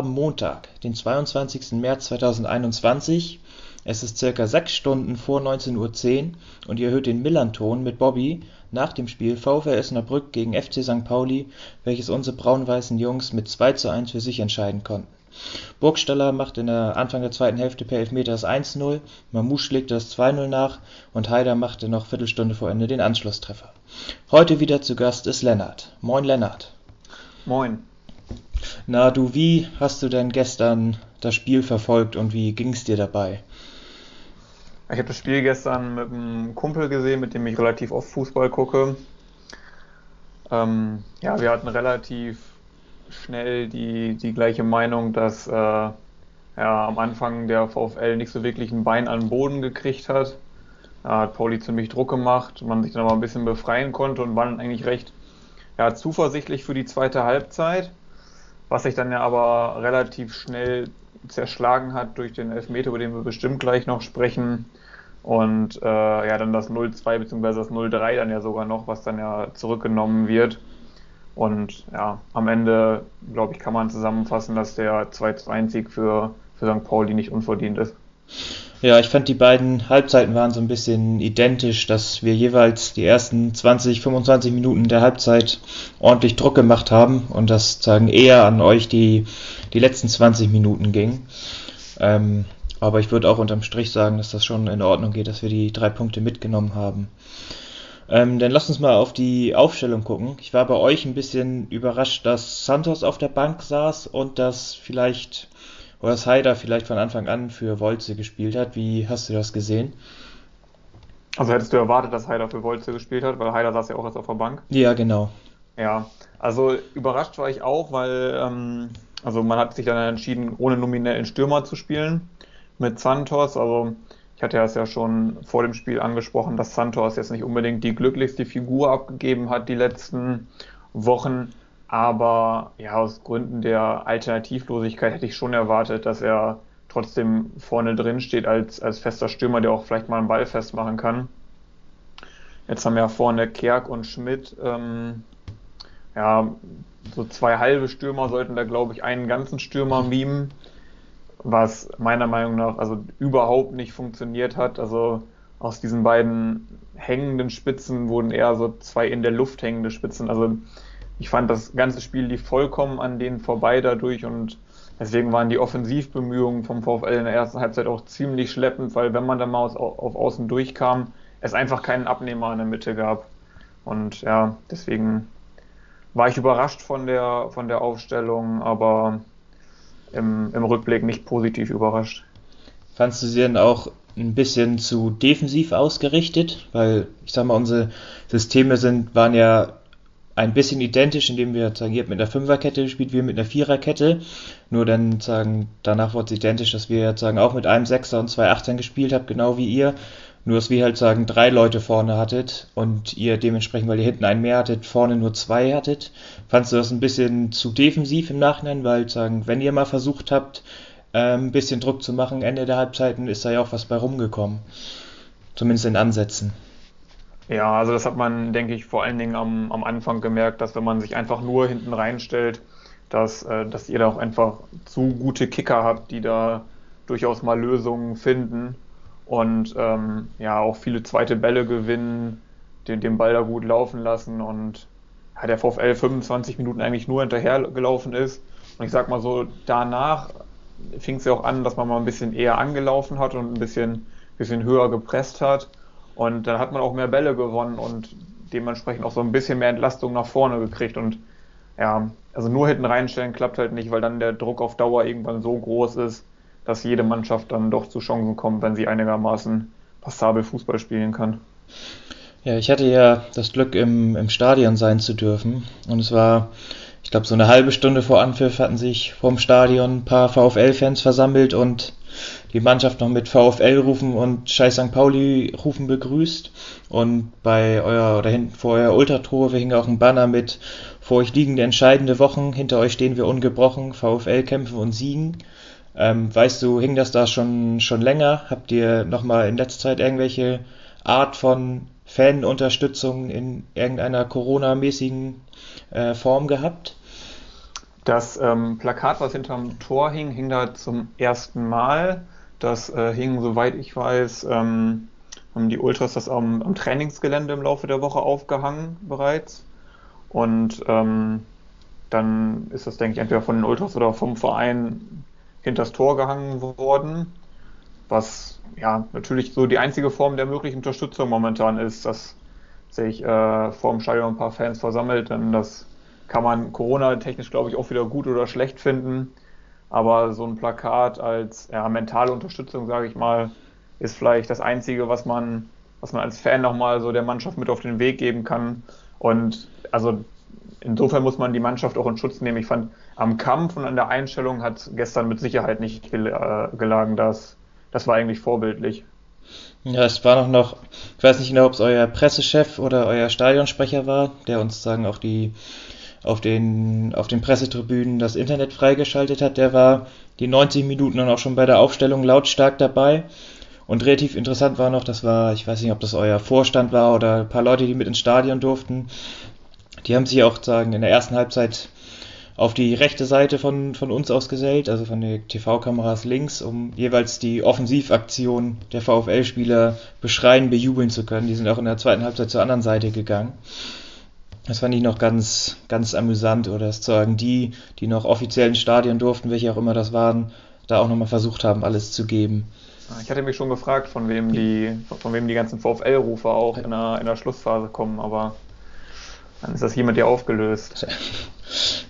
haben Montag, den 22. März 2021. Es ist circa 6 Stunden vor 19.10 Uhr und ihr hört den Millanton mit Bobby nach dem Spiel VfL Osnabrück gegen FC St. Pauli, welches unsere braun-weißen Jungs mit 2 zu 1 für sich entscheiden konnten. Burgstaller macht in der Anfang der zweiten Hälfte per Elfmeter das 1-0, Mamouche legte das 2-0 nach und Haider machte noch Viertelstunde vor Ende den Anschlusstreffer. Heute wieder zu Gast ist Lennart. Moin Lennart. Moin. Na du, wie hast du denn gestern das Spiel verfolgt und wie ging es dir dabei? Ich habe das Spiel gestern mit einem Kumpel gesehen, mit dem ich relativ oft Fußball gucke. Ähm, ja, wir hatten relativ schnell die, die gleiche Meinung, dass äh, ja, am Anfang der VfL nicht so wirklich ein Bein an den Boden gekriegt hat. Da hat Pauli ziemlich Druck gemacht, man sich dann aber ein bisschen befreien konnte und war dann eigentlich recht ja, zuversichtlich für die zweite Halbzeit, was sich dann ja aber relativ schnell zerschlagen hat durch den Elfmeter, über den wir bestimmt gleich noch sprechen. Und äh, ja, dann das 0-2 bzw. das 0-3 dann ja sogar noch, was dann ja zurückgenommen wird. Und ja, am Ende, glaube ich, kann man zusammenfassen, dass der 2-1-Sieg für, für St. Pauli nicht unverdient ist. Ja, ich fand die beiden Halbzeiten waren so ein bisschen identisch, dass wir jeweils die ersten 20, 25 Minuten der Halbzeit ordentlich Druck gemacht haben und das sagen eher an euch die, die letzten 20 Minuten ging. Ähm, aber ich würde auch unterm Strich sagen, dass das schon in Ordnung geht, dass wir die drei Punkte mitgenommen haben. Ähm, dann lasst uns mal auf die Aufstellung gucken. Ich war bei euch ein bisschen überrascht, dass Santos auf der Bank saß und dass vielleicht, oder dass Haider vielleicht von Anfang an für Wolze gespielt hat. Wie hast du das gesehen? Also hättest du erwartet, dass Haider für Wolze gespielt hat, weil Haider saß ja auch jetzt auf der Bank. Ja, genau. Ja, also überrascht war ich auch, weil ähm, also man hat sich dann entschieden, ohne nominellen Stürmer zu spielen mit Santos. Also ich hatte es ja schon vor dem Spiel angesprochen, dass Santos jetzt nicht unbedingt die glücklichste Figur abgegeben hat die letzten Wochen. Aber ja, aus Gründen der Alternativlosigkeit hätte ich schon erwartet, dass er trotzdem vorne drin steht als, als fester Stürmer, der auch vielleicht mal einen Ball festmachen kann. Jetzt haben wir ja vorne Kerk und Schmidt. Ähm, ja, so zwei halbe Stürmer sollten da, glaube ich, einen ganzen Stürmer mimen was meiner Meinung nach also überhaupt nicht funktioniert hat. Also aus diesen beiden hängenden Spitzen wurden eher so zwei in der Luft hängende Spitzen. Also ich fand das ganze Spiel lief vollkommen an denen vorbei dadurch und deswegen waren die Offensivbemühungen vom VfL in der ersten Halbzeit auch ziemlich schleppend, weil wenn man dann mal auf Außen durchkam, es einfach keinen Abnehmer in der Mitte gab. Und ja, deswegen war ich überrascht von der, von der Aufstellung, aber im, im Rückblick nicht positiv überrascht. Fandst du sie denn auch ein bisschen zu defensiv ausgerichtet? Weil, ich sag mal, unsere Systeme sind, waren ja ein bisschen identisch, indem wir sagen, ihr habt mit einer Fünferkette gespielt, wir mit einer Viererkette. Nur dann sagen, danach wurde es identisch, dass wir sagen, auch mit einem Sechser und zwei Achtern gespielt habt, genau wie ihr. Nur, dass wir halt sagen, drei Leute vorne hattet und ihr dementsprechend, weil ihr hinten einen mehr hattet, vorne nur zwei hattet. Fandst du das ein bisschen zu defensiv im Nachhinein? Weil sagen, wenn ihr mal versucht habt, ähm, ein bisschen Druck zu machen, Ende der Halbzeiten, ist da ja auch was bei rumgekommen. Zumindest in Ansätzen. Ja, also das hat man, denke ich, vor allen Dingen am, am Anfang gemerkt, dass wenn man sich einfach nur hinten reinstellt, dass, äh, dass ihr da auch einfach zu gute Kicker habt, die da durchaus mal Lösungen finden und ähm, ja auch viele zweite Bälle gewinnen, den, den Ball da gut laufen lassen und ja, der VfL 25 Minuten eigentlich nur hinterher gelaufen ist. Und ich sag mal so, danach fing es ja auch an, dass man mal ein bisschen eher angelaufen hat und ein bisschen, bisschen höher gepresst hat. Und dann hat man auch mehr Bälle gewonnen und dementsprechend auch so ein bisschen mehr Entlastung nach vorne gekriegt. Und ja, also nur hinten reinstellen klappt halt nicht, weil dann der Druck auf Dauer irgendwann so groß ist, dass jede Mannschaft dann doch zu Chancen kommt, wenn sie einigermaßen passabel Fußball spielen kann. Ja, ich hatte ja das Glück, im, im Stadion sein zu dürfen. Und es war, ich glaube, so eine halbe Stunde vor Anpfiff hatten sich vorm Stadion ein paar VfL-Fans versammelt und die Mannschaft noch mit VfL-Rufen und Scheiß St. Pauli-Rufen begrüßt. Und bei euer, oder hinten vor euer Ultrator hing auch ein Banner mit vor euch liegen die entscheidende Wochen, hinter euch stehen wir ungebrochen, VfL kämpfen und siegen. Ähm, weißt du, hing das da schon, schon länger? Habt ihr nochmal in letzter Zeit irgendwelche Art von Fanunterstützung in irgendeiner Corona-mäßigen äh, Form gehabt? Das ähm, Plakat, was hinterm Tor hing, hing da zum ersten Mal. Das äh, hing, soweit ich weiß, ähm, haben die Ultras das am, am, Trainingsgelände im Laufe der Woche aufgehangen bereits. Und ähm, dann ist das, denke ich, entweder von den Ultras oder vom Verein hinters Tor gehangen worden. Was ja natürlich so die einzige Form der möglichen Unterstützung momentan ist, dass sich äh, vor dem Stadion ein paar Fans versammelt. Denn das kann man Corona-technisch, glaube ich, auch wieder gut oder schlecht finden. Aber so ein Plakat als ja, mentale Unterstützung, sage ich mal, ist vielleicht das Einzige, was man, was man als Fan nochmal so der Mannschaft mit auf den Weg geben kann. Und also insofern muss man die Mannschaft auch in Schutz nehmen. Ich fand, am Kampf und an der Einstellung hat gestern mit Sicherheit nicht gel äh, gelagen. Das, das war eigentlich vorbildlich. Ja, es war noch noch, ich weiß nicht genau, ob es euer Pressechef oder euer Stadionsprecher war, der uns sagen auch die auf den, auf den Pressetribünen das Internet freigeschaltet hat, der war die 90 Minuten dann auch schon bei der Aufstellung lautstark dabei. Und relativ interessant war noch, das war, ich weiß nicht, ob das euer Vorstand war oder ein paar Leute, die mit ins Stadion durften. Die haben sich auch sagen in der ersten Halbzeit auf die rechte Seite von, von uns ausgesellt, also von den TV-Kameras links, um jeweils die Offensivaktion der VfL-Spieler beschreien, bejubeln zu können. Die sind auch in der zweiten Halbzeit zur anderen Seite gegangen. Das fand ich noch ganz, ganz amüsant, oder dass sagen, die, die noch offiziell ins Stadion durften, welche auch immer das waren, da auch nochmal versucht haben, alles zu geben. Ich hatte mich schon gefragt, von wem die, von wem die ganzen VfL-Rufe auch in der, in der Schlussphase kommen, aber dann ist das hiermit ja aufgelöst.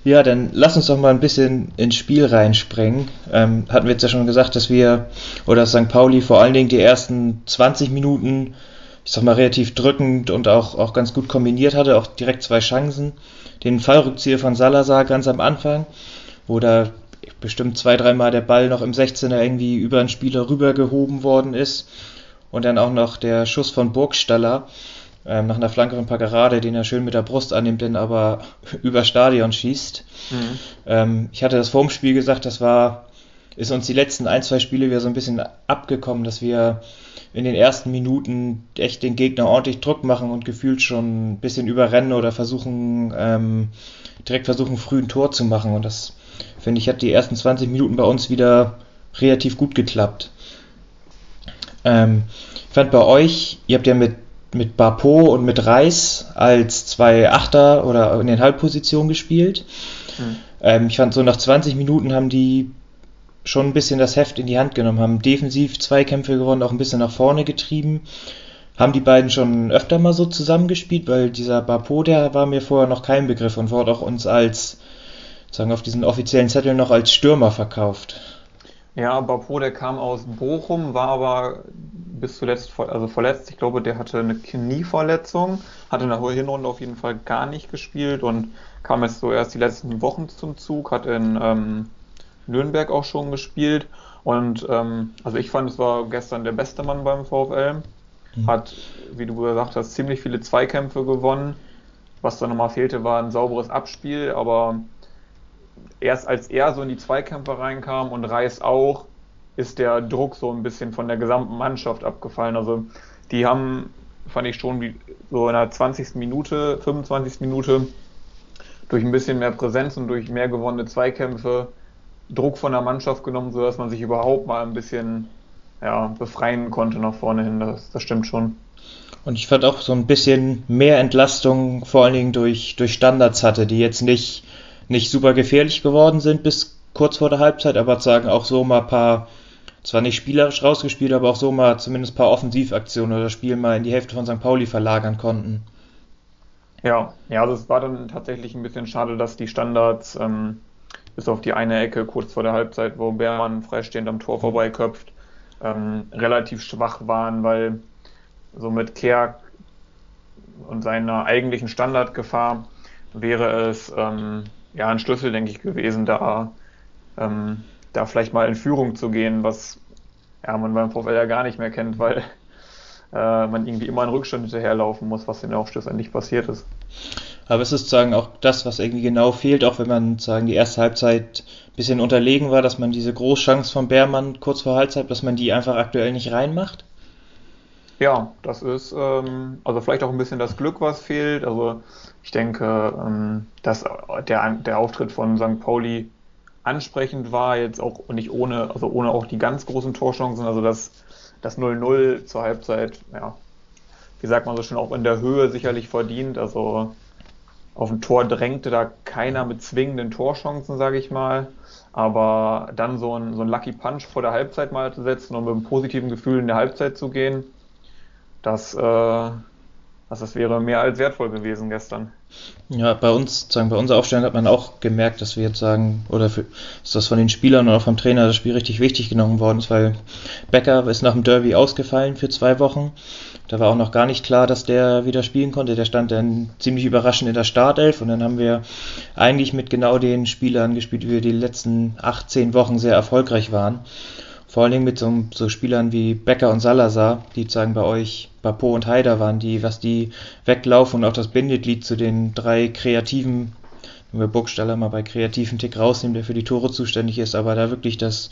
Ja, dann lass uns doch mal ein bisschen ins Spiel reinspringen. Ähm, hatten wir jetzt ja schon gesagt, dass wir, oder dass St. Pauli vor allen Dingen die ersten 20 Minuten ich sag mal, relativ drückend und auch, auch ganz gut kombiniert hatte, auch direkt zwei Chancen. Den Fallrückzieher von Salazar ganz am Anfang, wo da bestimmt zwei, dreimal der Ball noch im 16er irgendwie über einen Spieler rübergehoben worden ist. Und dann auch noch der Schuss von Burgstaller ähm, nach einer Flanke von Paccarade, den er schön mit der Brust annimmt, den aber über Stadion schießt. Mhm. Ähm, ich hatte das vor dem Spiel gesagt, das war, ist uns die letzten ein, zwei Spiele wieder so ein bisschen abgekommen, dass wir in den ersten Minuten echt den Gegner ordentlich Druck machen und gefühlt schon ein bisschen überrennen oder versuchen, ähm, direkt versuchen, früh ein Tor zu machen. Und das, finde ich, hat die ersten 20 Minuten bei uns wieder relativ gut geklappt. Ähm, ich fand bei euch, ihr habt ja mit, mit Bapo und mit Reis als zwei Achter oder in den Halbpositionen gespielt. Mhm. Ähm, ich fand so nach 20 Minuten haben die schon ein bisschen das Heft in die Hand genommen, haben defensiv Zweikämpfe gewonnen, auch ein bisschen nach vorne getrieben. Haben die beiden schon öfter mal so zusammengespielt, weil dieser Bapo, der war mir vorher noch kein Begriff und wurde auch uns als, sagen auf diesen offiziellen Zettel noch als Stürmer verkauft. Ja, Bapo, der kam aus Bochum, war aber bis zuletzt also verletzt. Ich glaube, der hatte eine Knieverletzung, hatte in der Hinrunde auf jeden Fall gar nicht gespielt und kam jetzt so erst die letzten Wochen zum Zug, hat in ähm, Nürnberg auch schon gespielt. Und ähm, also ich fand, es war gestern der beste Mann beim VfL. Mhm. Hat, wie du gesagt hast, ziemlich viele Zweikämpfe gewonnen. Was da nochmal fehlte, war ein sauberes Abspiel, aber erst als er so in die Zweikämpfe reinkam und Reis auch, ist der Druck so ein bisschen von der gesamten Mannschaft abgefallen. Also die haben, fand ich schon, wie, so in der 20. Minute, 25. Minute durch ein bisschen mehr Präsenz und durch mehr gewonnene Zweikämpfe Druck von der Mannschaft genommen, sodass man sich überhaupt mal ein bisschen ja, befreien konnte nach vorne hin. Das, das stimmt schon. Und ich fand auch so ein bisschen mehr Entlastung, vor allen Dingen durch, durch Standards hatte, die jetzt nicht, nicht super gefährlich geworden sind bis kurz vor der Halbzeit, aber sagen auch so mal ein paar, zwar nicht spielerisch rausgespielt, aber auch so mal zumindest ein paar Offensivaktionen oder Spiel mal in die Hälfte von St. Pauli verlagern konnten. Ja, ja, also es war dann tatsächlich ein bisschen schade, dass die Standards ähm, bis auf die eine Ecke kurz vor der Halbzeit, wo Beermann freistehend am Tor vorbeiköpft, ähm, relativ schwach waren, weil so mit Kerk und seiner eigentlichen Standardgefahr wäre es ähm, ja ein Schlüssel, denke ich, gewesen, da, ähm, da vielleicht mal in Führung zu gehen, was ja, man beim VfL ja gar nicht mehr kennt, weil äh, man irgendwie immer einen Rückstand hinterherlaufen muss, was dann auch schlussendlich passiert ist. Aber es ist sozusagen auch das, was irgendwie genau fehlt, auch wenn man sozusagen die erste Halbzeit ein bisschen unterlegen war, dass man diese Großchance von Beermann kurz vor Halbzeit, dass man die einfach aktuell nicht reinmacht. Ja, das ist ähm, also vielleicht auch ein bisschen das Glück, was fehlt. Also ich denke, ähm, dass der, der Auftritt von St. Pauli ansprechend war, jetzt auch nicht ohne, also ohne auch die ganz großen Torchancen, also das, das 0-0 zur Halbzeit, ja, wie sagt man so schon, auch in der Höhe sicherlich verdient. Also auf ein Tor drängte da keiner mit zwingenden Torchancen, sage ich mal. Aber dann so ein, so ein Lucky Punch vor der Halbzeit mal zu setzen und mit einem positiven Gefühl in der Halbzeit zu gehen, das, äh, also das wäre mehr als wertvoll gewesen gestern. Ja, bei uns, sagen, bei unserer Aufstellung hat man auch gemerkt, dass wir jetzt sagen, oder für, dass das von den Spielern oder vom Trainer das Spiel richtig wichtig genommen worden ist, weil Becker ist nach dem Derby ausgefallen für zwei Wochen. Da war auch noch gar nicht klar, dass der wieder spielen konnte. Der stand dann ziemlich überraschend in der Startelf und dann haben wir eigentlich mit genau den Spielern gespielt, wie wir die letzten 18 Wochen sehr erfolgreich waren. Vor allen Dingen mit so, so Spielern wie Becker und Salazar, die sagen bei euch Bapo und Haider waren, die, was die weglaufen und auch das Bindeglied zu den drei kreativen, wenn wir Burgstaller mal bei kreativen Tick rausnehmen, der für die Tore zuständig ist, aber da wirklich das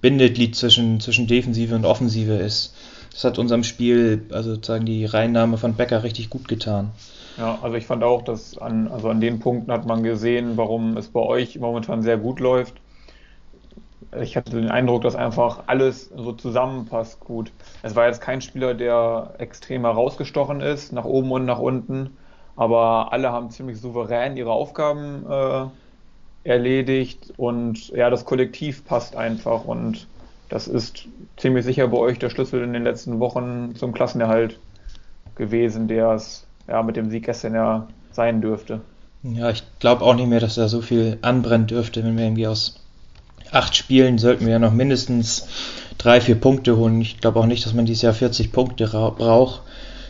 Bindeglied zwischen, zwischen Defensive und Offensive ist. Das hat unserem Spiel, also sozusagen die Reinnahme von Becker richtig gut getan. Ja, also ich fand auch, dass an, also an den Punkten hat man gesehen, warum es bei euch momentan sehr gut läuft ich hatte den Eindruck, dass einfach alles so zusammenpasst gut. Es war jetzt kein Spieler, der extrem herausgestochen ist, nach oben und nach unten, aber alle haben ziemlich souverän ihre Aufgaben äh, erledigt und ja, das Kollektiv passt einfach und das ist ziemlich sicher bei euch der Schlüssel in den letzten Wochen zum Klassenerhalt gewesen, der es ja mit dem Sieg gestern ja sein dürfte. Ja, ich glaube auch nicht mehr, dass da so viel anbrennen dürfte, wenn wir irgendwie aus acht Spielen sollten wir ja noch mindestens drei, vier Punkte holen. Ich glaube auch nicht, dass man dieses Jahr 40 Punkte braucht.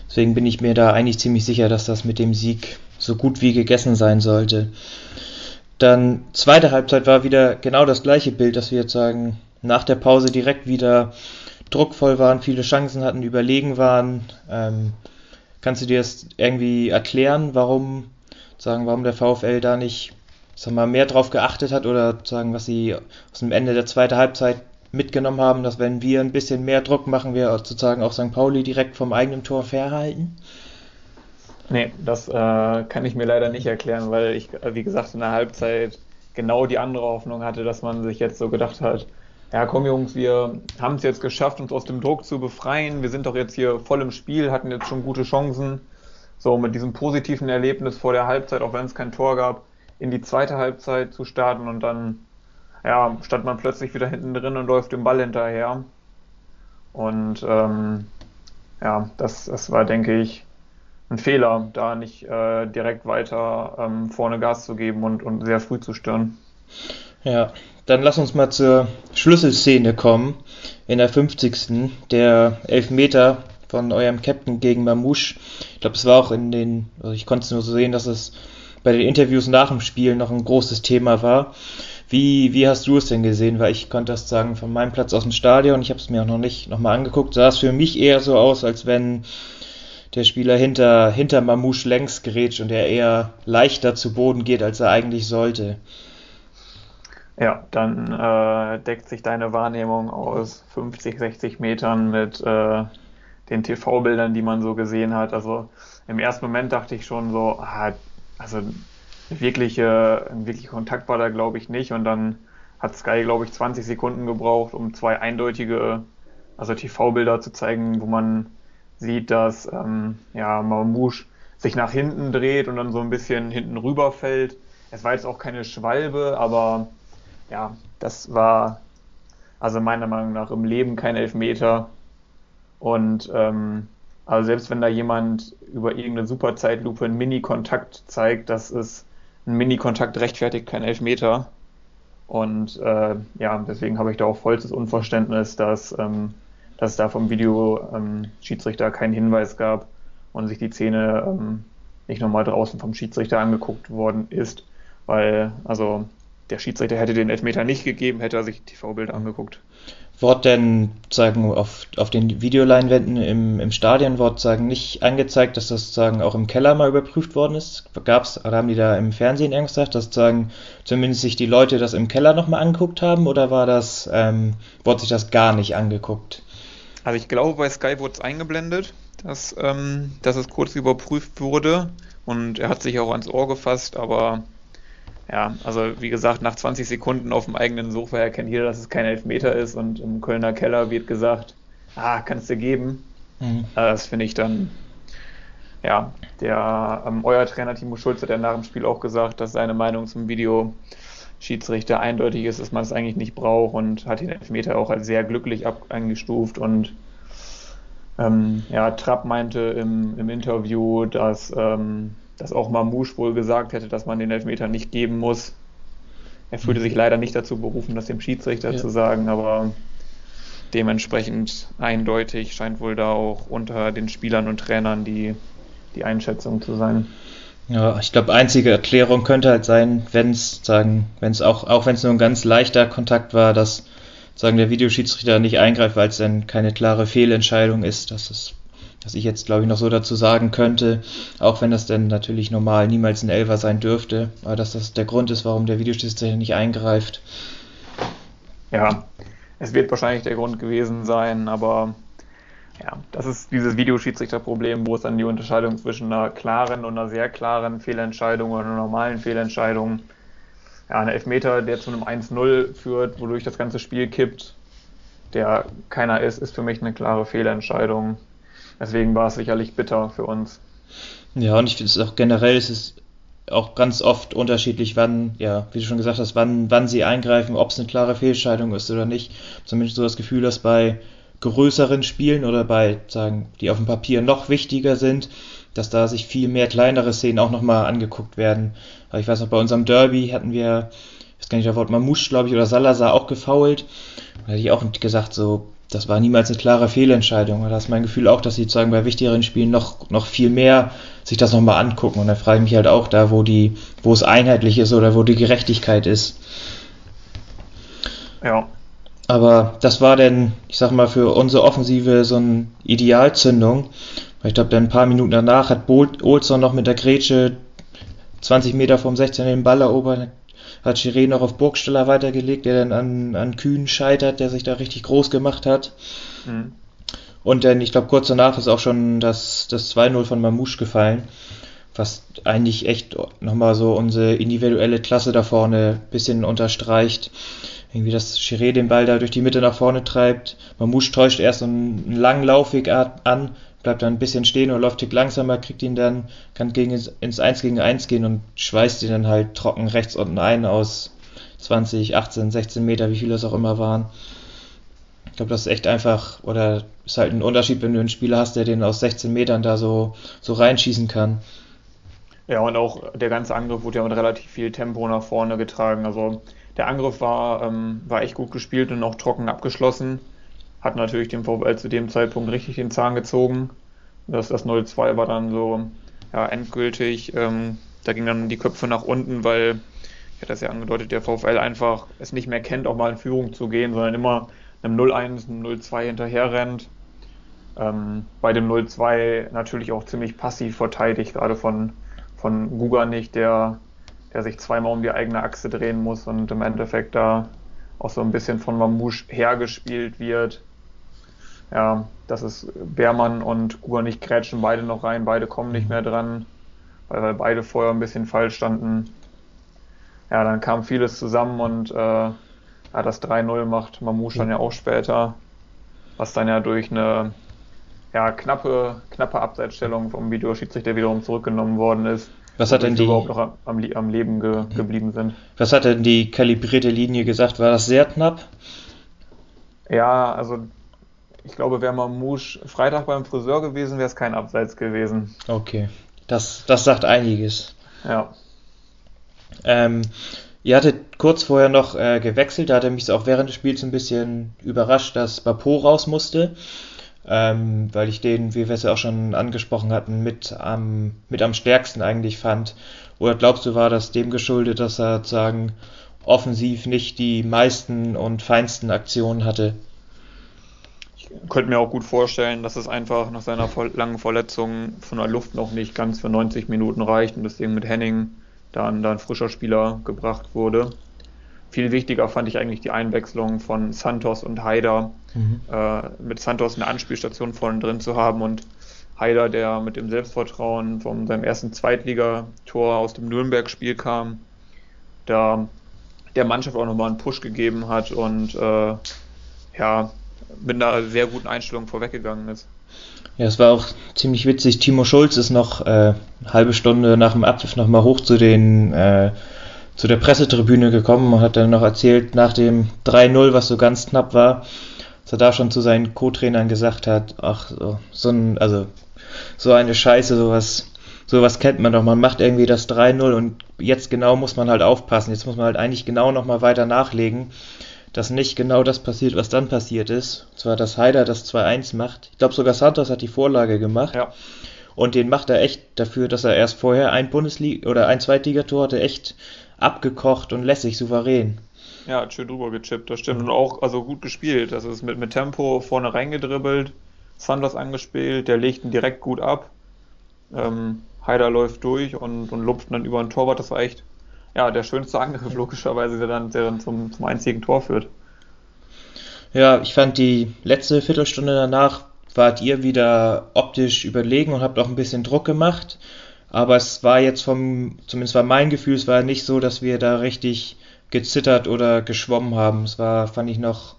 Deswegen bin ich mir da eigentlich ziemlich sicher, dass das mit dem Sieg so gut wie gegessen sein sollte. Dann zweite Halbzeit war wieder genau das gleiche Bild, dass wir jetzt sagen, nach der Pause direkt wieder druckvoll waren, viele Chancen hatten, überlegen waren. Ähm, kannst du dir das irgendwie erklären, warum sagen, warum der VfL da nicht sag mal, mehr drauf geachtet hat oder sagen, was sie aus dem Ende der zweiten Halbzeit mitgenommen haben, dass wenn wir ein bisschen mehr Druck machen, wir sozusagen auch St. Pauli direkt vom eigenen Tor fernhalten? Nee, das äh, kann ich mir leider nicht erklären, weil ich, wie gesagt, in der Halbzeit genau die andere Hoffnung hatte, dass man sich jetzt so gedacht hat, ja komm Jungs, wir haben es jetzt geschafft, uns aus dem Druck zu befreien, wir sind doch jetzt hier voll im Spiel, hatten jetzt schon gute Chancen. So mit diesem positiven Erlebnis vor der Halbzeit, auch wenn es kein Tor gab, in die zweite Halbzeit zu starten und dann ja, stand man plötzlich wieder hinten drin und läuft dem Ball hinterher. Und ähm, ja, das, das war, denke ich, ein Fehler, da nicht äh, direkt weiter ähm, vorne Gas zu geben und, und sehr früh zu stören. Ja, dann lass uns mal zur Schlüsselszene kommen. In der 50. Der Elfmeter von eurem Captain gegen Mamouche. Ich glaube, es war auch in den, also ich konnte es nur so sehen, dass es bei den Interviews nach dem Spiel noch ein großes Thema war. Wie, wie hast du es denn gesehen? Weil ich konnte das sagen, von meinem Platz aus dem Stadion, ich habe es mir auch noch nicht nochmal angeguckt, sah es für mich eher so aus, als wenn der Spieler hinter, hinter Mamouche längs gerät und er eher leichter zu Boden geht, als er eigentlich sollte. Ja, dann äh, deckt sich deine Wahrnehmung aus 50, 60 Metern mit äh, den TV-Bildern, die man so gesehen hat. Also im ersten Moment dachte ich schon so, ah, also wirklich, äh, wirklich Kontakt war da, glaube ich, nicht. Und dann hat Sky, glaube ich, 20 Sekunden gebraucht, um zwei eindeutige, also TV-Bilder zu zeigen, wo man sieht, dass ähm, ja, Mamouche sich nach hinten dreht und dann so ein bisschen hinten rüberfällt. Es war jetzt auch keine Schwalbe, aber ja, das war also meiner Meinung nach im Leben kein Elfmeter. Und ähm, also selbst wenn da jemand über irgendeine Superzeitlupe einen Mini-Kontakt zeigt, das ist ein Mini-Kontakt rechtfertigt kein Elfmeter. Und äh, ja, deswegen habe ich da auch vollstes Unverständnis, dass, ähm, dass da vom Video-Schiedsrichter ähm, keinen Hinweis gab und sich die Szene ähm, nicht nochmal draußen vom Schiedsrichter angeguckt worden ist. Weil, also der Schiedsrichter hätte den Elfmeter nicht gegeben, hätte er sich TV-Bilder angeguckt. Wurde denn sagen auf, auf den Videoleinwänden im, im Stadion wurde sagen nicht angezeigt, dass das sagen auch im Keller mal überprüft worden ist? Gab's oder haben die da im Fernsehen irgendwas gesagt, dass sagen zumindest sich die Leute das im Keller nochmal angeguckt haben oder war das ähm, wurde sich das gar nicht angeguckt? Also ich glaube bei Sky wurde es eingeblendet, dass, ähm, dass es kurz überprüft wurde und er hat sich auch ans Ohr gefasst, aber ja, also wie gesagt, nach 20 Sekunden auf dem eigenen Sofa erkennt jeder, dass es kein Elfmeter ist und im Kölner Keller wird gesagt, ah, kannst du geben. Mhm. Äh, das finde ich dann, ja, der ähm, euer Trainer Timo Schulz hat ja nach dem Spiel auch gesagt, dass seine Meinung zum Video Schiedsrichter eindeutig ist, dass man es eigentlich nicht braucht und hat den Elfmeter auch als sehr glücklich ab eingestuft und ähm, ja, Trapp meinte im, im Interview, dass ähm, dass auch Mamouche wohl gesagt hätte, dass man den Elfmeter nicht geben muss. Er fühlte sich leider nicht dazu berufen, das dem Schiedsrichter ja. zu sagen, aber dementsprechend eindeutig scheint wohl da auch unter den Spielern und Trainern die, die Einschätzung zu sein. Ja, ich glaube, einzige Erklärung könnte halt sein, wenn es sagen, wenn es auch, auch wenn es nur ein ganz leichter Kontakt war, dass sagen der Videoschiedsrichter nicht eingreift, weil es dann keine klare Fehlentscheidung ist, dass es was ich jetzt glaube ich noch so dazu sagen könnte, auch wenn das denn natürlich normal niemals ein Elfer sein dürfte, aber dass das der Grund ist, warum der Videoschiedsrichter nicht eingreift. Ja, es wird wahrscheinlich der Grund gewesen sein, aber ja, das ist dieses Videoschiedsrichterproblem, wo es dann die Unterscheidung zwischen einer klaren und einer sehr klaren Fehlentscheidung oder einer normalen Fehlentscheidung, ja, ein Elfmeter, der zu einem 1-0 führt, wodurch das ganze Spiel kippt, der keiner ist, ist für mich eine klare Fehlentscheidung. Deswegen war es sicherlich bitter für uns. Ja, und ich finde es auch generell, ist es auch ganz oft unterschiedlich, wann, ja, wie du schon gesagt hast, wann, wann sie eingreifen, ob es eine klare Fehlscheidung ist oder nicht. Zumindest so das Gefühl, dass bei größeren Spielen oder bei, sagen, die auf dem Papier noch wichtiger sind, dass da sich viel mehr kleinere Szenen auch nochmal angeguckt werden. Aber ich weiß noch, bei unserem Derby hatten wir, ich weiß gar nicht, der Wort Mamouche, glaube ich, oder Salazar auch gefault. Da hatte ich auch gesagt, so, das war niemals eine klare Fehlentscheidung. Da ist mein Gefühl auch, dass sie sozusagen bei wichtigeren Spielen noch, noch viel mehr sich das nochmal angucken. Und da frage ich mich halt auch da, wo die, wo es einheitlich ist oder wo die Gerechtigkeit ist. Ja. Aber das war denn, ich sag mal, für unsere Offensive so eine Idealzündung. Weil ich glaube, dann ein paar Minuten danach hat Olson noch mit der Grätsche 20 Meter vom 16 den Ball erobert, hat Chiré noch auf Burgsteller weitergelegt, der dann an, an Kühn scheitert, der sich da richtig groß gemacht hat. Mhm. Und dann, ich glaube, kurz danach ist auch schon das, das 2-0 von Mamouche gefallen, was eigentlich echt nochmal so unsere individuelle Klasse da vorne ein bisschen unterstreicht. Irgendwie, dass Chiré den Ball da durch die Mitte nach vorne treibt. Mamouche täuscht erst einen langen Laufweg an, bleibt dann ein bisschen stehen und läuft tick langsamer, kriegt ihn dann, kann gegen, ins 1 gegen 1 gehen und schweißt ihn dann halt trocken rechts unten ein aus 20, 18, 16 Meter, wie viele es auch immer waren. Ich glaube, das ist echt einfach, oder ist halt ein Unterschied, wenn du einen Spieler hast, der den aus 16 Metern da so, so reinschießen kann. Ja, und auch der ganze Angriff wurde ja mit relativ viel Tempo nach vorne getragen. Also der Angriff war, ähm, war echt gut gespielt und auch trocken abgeschlossen hat natürlich dem VfL zu dem Zeitpunkt richtig den Zahn gezogen. Das, das 0-2 war dann so ja, endgültig. Ähm, da ging dann die Köpfe nach unten, weil, ich hatte das ja angedeutet, der VfL einfach es nicht mehr kennt, auch mal in Führung zu gehen, sondern immer einem 0-1, einem 0-2 hinterher rennt. Ähm, bei dem 0-2 natürlich auch ziemlich passiv verteidigt, gerade von, von Guga nicht, der, der sich zweimal um die eigene Achse drehen muss und im Endeffekt da auch so ein bisschen von Mamouche hergespielt wird ja, das ist Beermann und Guber nicht krätschen beide noch rein, beide kommen nicht mehr dran, weil, weil beide vorher ein bisschen falsch standen. Ja, dann kam vieles zusammen und äh, ja, das 3-0 macht Mamouche dann ja auch später, was dann ja durch eine ja, knappe, knappe Abseitsstellung vom Videoschiedsrichter wiederum zurückgenommen worden ist. Was hat denn die überhaupt noch am, am Leben ge, geblieben sind? Was hat denn die kalibrierte Linie gesagt? War das sehr knapp? Ja, also ich glaube, wäre Mamouche Freitag beim Friseur gewesen, wäre es kein Abseits gewesen. Okay, das, das sagt einiges. Ja. Ähm, ihr hattet kurz vorher noch äh, gewechselt, da hat er mich auch während des Spiels ein bisschen überrascht, dass Bapo raus musste, ähm, weil ich den, wie wir es ja auch schon angesprochen hatten, mit am, mit am stärksten eigentlich fand. Oder glaubst du, war das dem geschuldet, dass er sozusagen offensiv nicht die meisten und feinsten Aktionen hatte? Könnte mir auch gut vorstellen, dass es einfach nach seiner langen Verletzung von der Luft noch nicht ganz für 90 Minuten reicht und deswegen mit Henning dann, dann frischer Spieler gebracht wurde. Viel wichtiger fand ich eigentlich die Einwechslung von Santos und Haider, mhm. äh, mit Santos eine Anspielstation vorne drin zu haben und Haider, der mit dem Selbstvertrauen von seinem ersten Zweitligator aus dem Nürnberg-Spiel kam, da der Mannschaft auch nochmal einen Push gegeben hat und äh, ja, mit einer sehr guten Einstellung vorweggegangen ist. Ja, es war auch ziemlich witzig. Timo Schulz ist noch äh, eine halbe Stunde nach dem Abpfiff nochmal hoch zu den äh, zu der Pressetribüne gekommen und hat dann noch erzählt, nach dem 3-0, was so ganz knapp war, dass er da schon zu seinen Co-Trainern gesagt hat, ach, so, so ein, also so eine Scheiße, sowas, sowas kennt man doch. Man macht irgendwie das 3-0 und jetzt genau muss man halt aufpassen. Jetzt muss man halt eigentlich genau nochmal weiter nachlegen, dass nicht genau das passiert, was dann passiert ist. Und zwar, dass Haider das 2-1 macht. Ich glaube sogar Santos hat die Vorlage gemacht. Ja. Und den macht er echt dafür, dass er erst vorher ein Bundesliga oder ein Zweitligator hatte, echt abgekocht und lässig, souverän. Ja, hat schön drüber gechippt, das stimmt. Und auch also gut gespielt. Das ist mit, mit Tempo vorne reingedribbelt, Sanders angespielt, der legt ihn direkt gut ab. Ähm, Haider läuft durch und, und lupft dann über ein Torwart. Das war echt ja, der schönste Angriff, logischerweise, der dann, der dann zum, zum einzigen Tor führt. Ja, ich fand die letzte Viertelstunde danach wart ihr wieder optisch überlegen und habt auch ein bisschen Druck gemacht. Aber es war jetzt vom, zumindest war mein Gefühl, es war nicht so, dass wir da richtig gezittert oder geschwommen haben. Es war, fand ich noch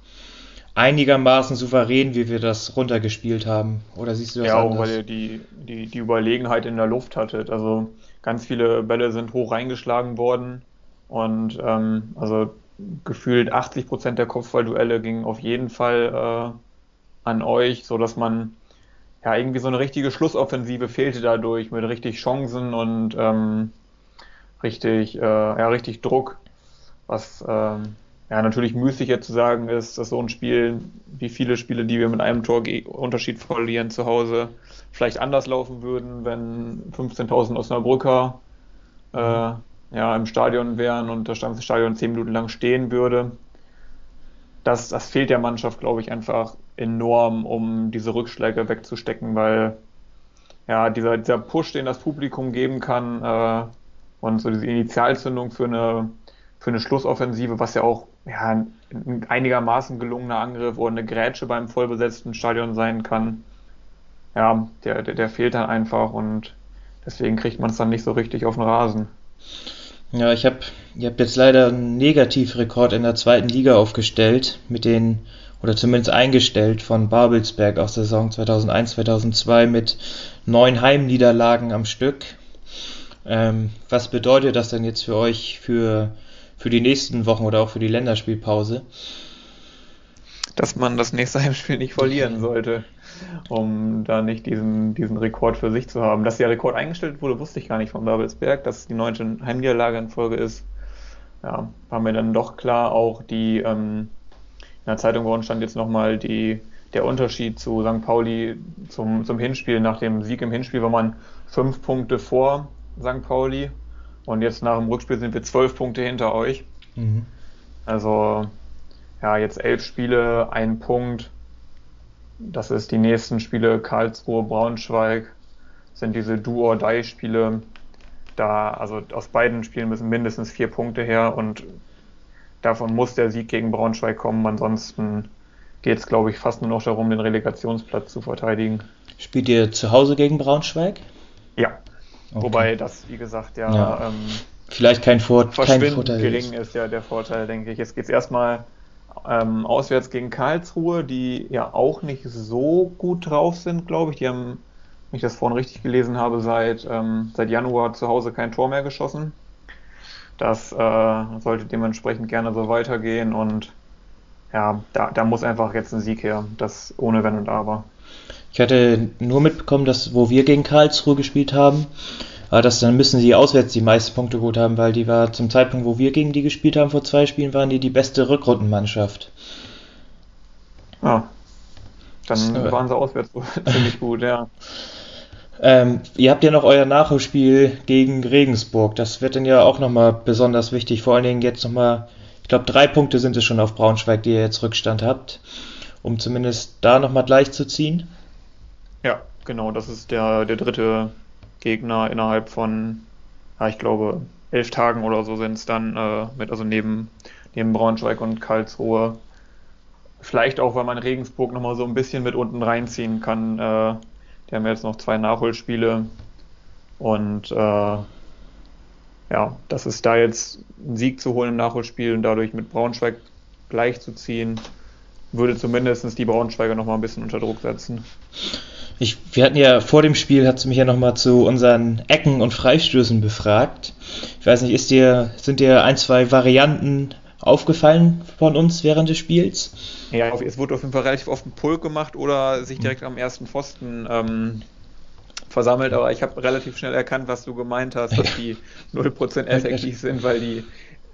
einigermaßen souverän, wie wir das runtergespielt haben. Oder siehst du das Ja, auch weil ihr die, die, die Überlegenheit in der Luft hattet. Also ganz viele Bälle sind hoch reingeschlagen worden und ähm, also gefühlt 80 Prozent der Kopfballduelle gingen auf jeden Fall äh, an euch, so dass man ja, irgendwie so eine richtige Schlussoffensive fehlte dadurch mit richtig Chancen und ähm, richtig, äh, ja, richtig Druck. Was ähm, ja natürlich müßig jetzt zu sagen ist, dass so ein Spiel, wie viele Spiele, die wir mit einem Torunterschied verlieren zu Hause, vielleicht anders laufen würden, wenn 15.000 Osnabrücker äh, ja, im Stadion wären und das Stadion zehn Minuten lang stehen würde. Das, das fehlt der Mannschaft, glaube ich, einfach enorm, um diese Rückschläge wegzustecken, weil ja, dieser, dieser Push, den das Publikum geben kann äh, und so diese Initialzündung für eine, für eine Schlussoffensive, was ja auch ja, ein einigermaßen gelungener Angriff oder eine Grätsche beim vollbesetzten Stadion sein kann, ja, der, der, der fehlt dann einfach und deswegen kriegt man es dann nicht so richtig auf den Rasen. Ja, ich habe, ihr habt jetzt leider einen Negativrekord in der zweiten Liga aufgestellt mit den oder zumindest eingestellt von Babelsberg aus der Saison 2001-2002 mit neun Heimniederlagen am Stück. Ähm, was bedeutet das denn jetzt für euch für, für die nächsten Wochen oder auch für die Länderspielpause? Dass man das nächste Heimspiel nicht verlieren sollte, um da nicht diesen, diesen Rekord für sich zu haben. Dass der Rekord eingestellt wurde, wusste ich gar nicht von Babelsberg, dass die neunte Heimniederlage in Folge ist. Ja, war mir dann doch klar, auch die ähm, in der Zeitung geworden stand jetzt nochmal die, der Unterschied zu St. Pauli zum, zum Hinspiel. Nach dem Sieg im Hinspiel war man fünf Punkte vor St. Pauli und jetzt nach dem Rückspiel sind wir zwölf Punkte hinter euch. Mhm. Also ja, jetzt elf Spiele, ein Punkt. Das ist die nächsten Spiele Karlsruhe, Braunschweig, sind diese Do-or-Die-Spiele. Da, also aus beiden Spielen müssen mindestens vier Punkte her und davon muss der Sieg gegen Braunschweig kommen. Ansonsten geht es, glaube ich, fast nur noch darum, den Relegationsplatz zu verteidigen. Spielt ihr zu Hause gegen Braunschweig? Ja. Okay. Wobei das, wie gesagt, ja, ja. Ähm, vielleicht kein, Vor kein Vorteil gering ist. ist ja der Vorteil, denke ich. Jetzt geht es erstmal ähm, auswärts gegen Karlsruhe, die ja auch nicht so gut drauf sind, glaube ich. Die haben, wenn ich das vorhin richtig gelesen habe, seit, ähm, seit Januar zu Hause kein Tor mehr geschossen. Das äh, sollte dementsprechend gerne so weitergehen und ja, da, da muss einfach jetzt ein Sieg her, das ohne Wenn und Aber. Ich hatte nur mitbekommen, dass wo wir gegen Karlsruhe gespielt haben, war das dann müssen sie auswärts die meisten Punkte gut haben, weil die war zum Zeitpunkt, wo wir gegen die gespielt haben vor zwei Spielen, waren die die beste Rückrundenmannschaft. Ja, dann waren sie auswärts ziemlich gut, ja. Ähm, ihr habt ja noch euer Nachholspiel gegen Regensburg. Das wird dann ja auch nochmal besonders wichtig. Vor allen Dingen jetzt nochmal, ich glaube, drei Punkte sind es schon auf Braunschweig, die ihr jetzt Rückstand habt. Um zumindest da nochmal gleich zu ziehen. Ja, genau, das ist der, der dritte Gegner innerhalb von, ja, ich glaube, elf Tagen oder so sind es dann äh, mit, also neben, neben Braunschweig und Karlsruhe. Vielleicht auch, weil man Regensburg nochmal so ein bisschen mit unten reinziehen kann. Äh, die haben jetzt noch zwei Nachholspiele und äh, ja, das ist da jetzt einen Sieg zu holen im Nachholspiel und dadurch mit Braunschweig gleichzuziehen, würde zumindest die Braunschweiger nochmal ein bisschen unter Druck setzen. Ich, wir hatten ja vor dem Spiel, hat sie mich ja nochmal zu unseren Ecken und Freistößen befragt. Ich weiß nicht, ist dir, sind dir ein, zwei Varianten aufgefallen von uns während des Spiels? Ja, es wurde auf jeden Fall relativ oft ein Pulk gemacht oder sich direkt am ersten Pfosten ähm, versammelt, aber ich habe relativ schnell erkannt, was du gemeint hast, dass die 0% effektiv sind, weil die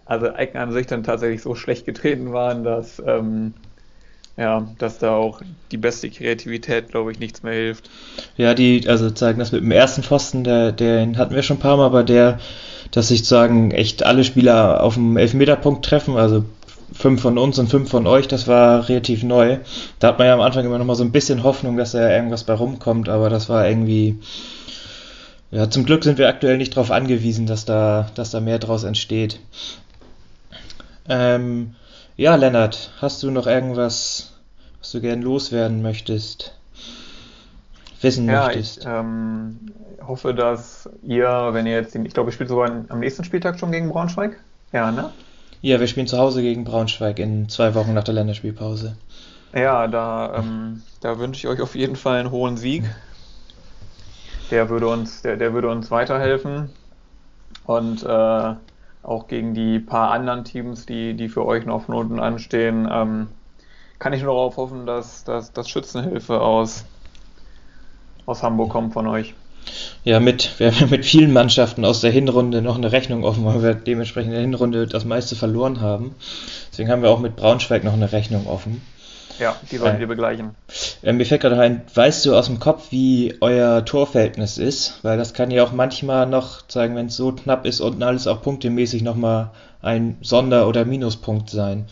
also Ecken an sich dann tatsächlich so schlecht getreten waren, dass ähm, ja, dass da auch die beste Kreativität, glaube ich, nichts mehr hilft. Ja, die, also zeigen das mit dem ersten Pfosten, der, den hatten wir schon ein paar Mal, aber der, dass sich sagen, echt alle Spieler auf dem Elfmeterpunkt treffen, also fünf von uns und fünf von euch, das war relativ neu. Da hat man ja am Anfang immer noch mal so ein bisschen Hoffnung, dass da irgendwas bei rumkommt, aber das war irgendwie, ja, zum Glück sind wir aktuell nicht darauf angewiesen, dass da, dass da mehr draus entsteht. Ähm, ja, Lennart, hast du noch irgendwas, was du gern loswerden möchtest? Wissen ja, möchtest? Ich ähm, hoffe, dass ihr, wenn ihr jetzt, ich glaube, ihr spielt sogar am nächsten Spieltag schon gegen Braunschweig. Ja, ne? Ja, wir spielen zu Hause gegen Braunschweig in zwei Wochen nach der Länderspielpause. Ja, da, ähm, da wünsche ich euch auf jeden Fall einen hohen Sieg. Der würde uns, der, der würde uns weiterhelfen. Und äh, auch gegen die paar anderen Teams, die, die für euch noch von unten anstehen, ähm, kann ich nur darauf hoffen, dass, dass, dass Schützenhilfe aus, aus Hamburg kommt von euch. Ja, mit, wir haben mit vielen Mannschaften aus der Hinrunde noch eine Rechnung offen, weil wir dementsprechend in der Hinrunde das meiste verloren haben. Deswegen haben wir auch mit Braunschweig noch eine Rechnung offen. Ja, die sollten äh, wir begleichen. Äh, mir fällt gerade ein, weißt du aus dem Kopf, wie euer Torverhältnis ist? Weil das kann ja auch manchmal noch zeigen, wenn es so knapp ist und alles auch punktemäßig nochmal ein Sonder- oder Minuspunkt sein.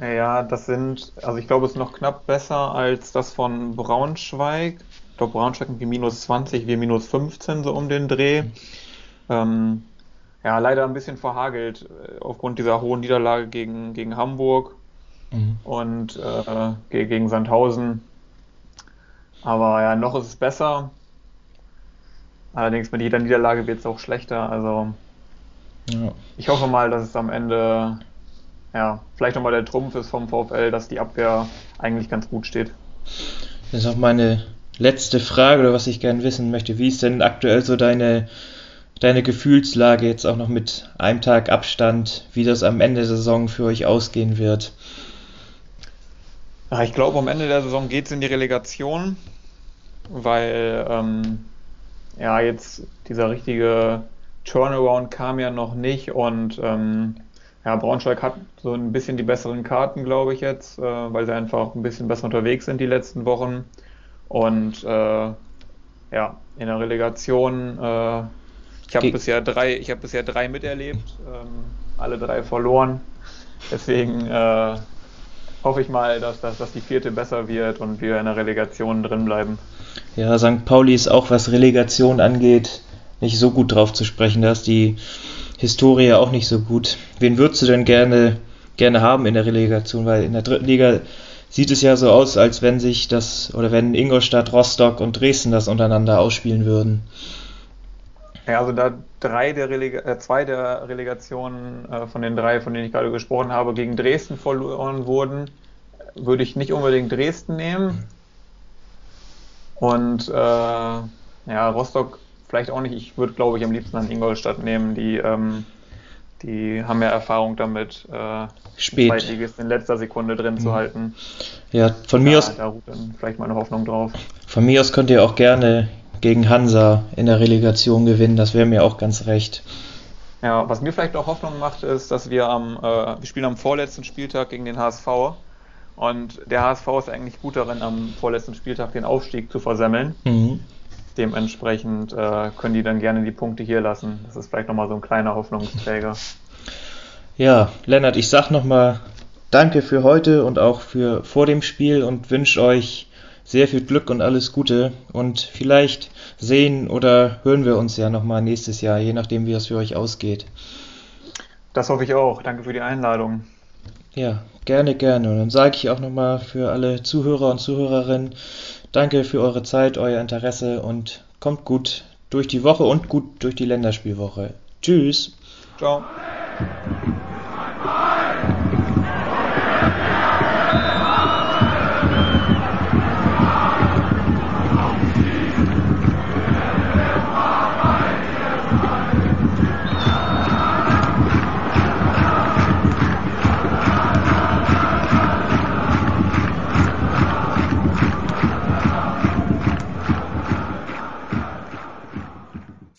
Ja, das sind, also ich glaube, es ist noch knapp besser als das von Braunschweig. Ich glaube, Braunschweig irgendwie minus 20, wir minus 15 so um den Dreh. Ähm, ja, leider ein bisschen verhagelt äh, aufgrund dieser hohen Niederlage gegen, gegen Hamburg mhm. und äh, gegen Sandhausen. Aber ja, noch ist es besser. Allerdings mit jeder Niederlage wird es auch schlechter. Also ja. ich hoffe mal, dass es am Ende ja, vielleicht nochmal der Trumpf ist vom VfL, dass die Abwehr eigentlich ganz gut steht. Das ist auch meine letzte Frage, oder was ich gerne wissen möchte. Wie ist denn aktuell so deine, deine Gefühlslage jetzt auch noch mit einem Tag Abstand, wie das am Ende der Saison für euch ausgehen wird? Ja, ich glaube, am Ende der Saison geht es in die Relegation, weil ähm, ja jetzt dieser richtige Turnaround kam ja noch nicht und ähm, ja, Braunschweig hat so ein bisschen die besseren Karten, glaube ich jetzt, äh, weil sie einfach ein bisschen besser unterwegs sind die letzten Wochen. Und äh, ja, in der Relegation, äh, ich habe bisher drei, ich habe bisher drei miterlebt, ähm, alle drei verloren. Deswegen äh, hoffe ich mal, dass, dass, dass die vierte besser wird und wir in der Relegation drin bleiben. Ja, St. Pauli ist auch, was Relegation angeht, nicht so gut drauf zu sprechen. Da ist die Historie auch nicht so gut. Wen würdest du denn gerne, gerne haben in der Relegation? Weil in der dritten Liga sieht es ja so aus, als wenn sich das, oder wenn Ingolstadt, Rostock und Dresden das untereinander ausspielen würden. Ja, also da drei der Relega äh, zwei der Relegationen äh, von den drei, von denen ich gerade gesprochen habe, gegen Dresden verloren wurden, würde ich nicht unbedingt Dresden nehmen. Und äh, ja, Rostock vielleicht auch nicht. Ich würde, glaube ich, am liebsten an Ingolstadt nehmen. Die, ähm, die haben ja Erfahrung damit, äh, Spät. In letzter Sekunde drin mhm. zu halten. Ja, von mir aus. Da ruht dann vielleicht meine Hoffnung drauf. Von mir aus könnt ihr auch gerne gegen Hansa in der Relegation gewinnen. Das wäre mir auch ganz recht. Ja, was mir vielleicht auch Hoffnung macht, ist, dass wir am, äh, wir spielen am vorletzten Spieltag gegen den HSV und der HSV ist eigentlich gut darin, am vorletzten Spieltag den Aufstieg zu versemmeln. Mhm. Dementsprechend äh, können die dann gerne die Punkte hier lassen. Das ist vielleicht nochmal so ein kleiner Hoffnungsträger. Ja, Lennart, ich sag nochmal danke für heute und auch für vor dem Spiel und wünsche euch sehr viel Glück und alles Gute. Und vielleicht sehen oder hören wir uns ja nochmal nächstes Jahr, je nachdem, wie es für euch ausgeht. Das hoffe ich auch. Danke für die Einladung. Ja, gerne, gerne. Und dann sage ich auch nochmal für alle Zuhörer und Zuhörerinnen, danke für eure Zeit, euer Interesse und kommt gut durch die Woche und gut durch die Länderspielwoche. Tschüss. Ciao.